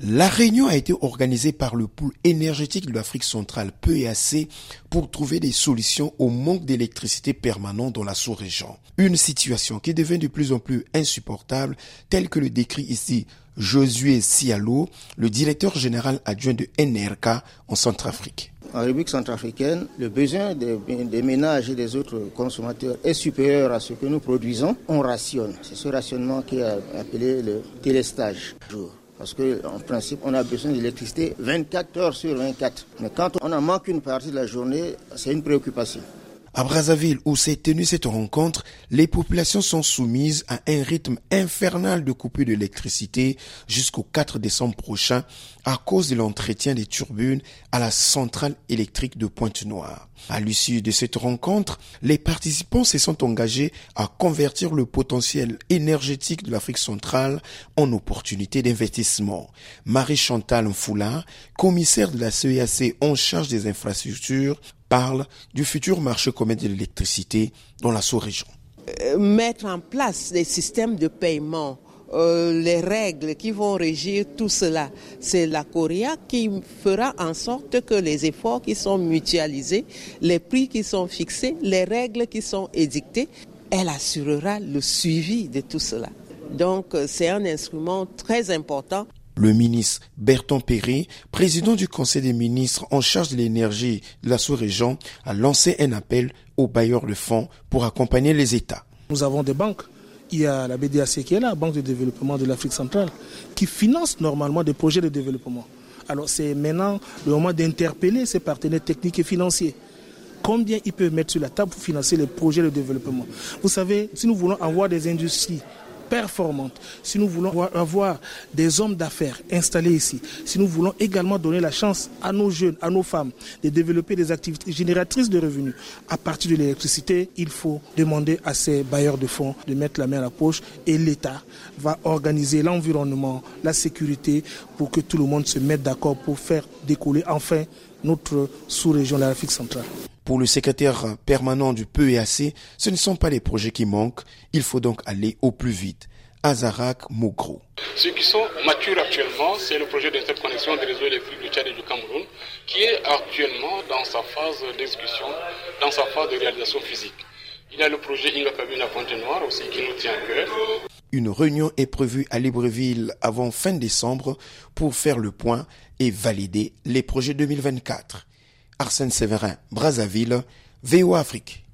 La réunion a été organisée par le pool énergétique de l'Afrique centrale PEAC pour trouver des solutions au manque d'électricité permanent dans la sous-région. Une situation qui devient de plus en plus insupportable, telle que le décrit ici Josué Sialo, le directeur général adjoint de NRK en Centrafrique. En République centrafricaine, le besoin des, ménages et des autres consommateurs est supérieur à ce que nous produisons. On rationne. C'est ce rationnement qui est appelé le télestage. Parce qu'en principe, on a besoin d'électricité 24 heures sur 24. Mais quand on en manque une partie de la journée, c'est une préoccupation. À Brazzaville, où s'est tenue cette rencontre, les populations sont soumises à un rythme infernal de coupure d'électricité jusqu'au 4 décembre prochain à cause de l'entretien des turbunes à la centrale électrique de Pointe-Noire. À l'issue de cette rencontre, les participants se sont engagés à convertir le potentiel énergétique de l'Afrique centrale en opportunité d'investissement. Marie-Chantal Mfoula, commissaire de la CEAC en charge des infrastructures, parle du futur marché commun de l'électricité dans la sous-région. Euh, mettre en place des systèmes de paiement, euh, les règles qui vont régir tout cela, c'est la Coréa qui fera en sorte que les efforts qui sont mutualisés, les prix qui sont fixés, les règles qui sont édictées, elle assurera le suivi de tout cela. Donc euh, c'est un instrument très important le ministre Berton Perry, président du Conseil des ministres en charge de l'énergie de la sous-région, a lancé un appel aux bailleurs de fonds pour accompagner les États. Nous avons des banques. Il y a la BDAC qui est là, Banque de développement de l'Afrique centrale, qui finance normalement des projets de développement. Alors c'est maintenant le moment d'interpeller ces partenaires techniques et financiers combien ils peuvent mettre sur la table pour financer les projets de développement? Vous savez, si nous voulons avoir des industries performante, si nous voulons avoir des hommes d'affaires installés ici, si nous voulons également donner la chance à nos jeunes, à nos femmes de développer des activités génératrices de revenus à partir de l'électricité, il faut demander à ces bailleurs de fonds de mettre la main à la poche et l'État va organiser l'environnement, la sécurité pour que tout le monde se mette d'accord pour faire décoller enfin notre sous-région l'Afrique centrale. Pour le secrétaire permanent du PEAC, ce ne sont pas les projets qui manquent, il faut donc aller au plus vite. Azarak Mogro. Ceux qui sont matures actuellement, c'est le projet d'interconnexion des réseaux électriques du Tchad et du Cameroun, qui est actuellement dans sa phase d'exécution, dans sa phase de réalisation physique. Il y a le projet Inga à Pointe-Noire aussi qui nous tient à cœur. Une réunion est prévue à Libreville avant fin décembre pour faire le point et valider les projets 2024. Arsène Séverin, Brazzaville, VO Afrique.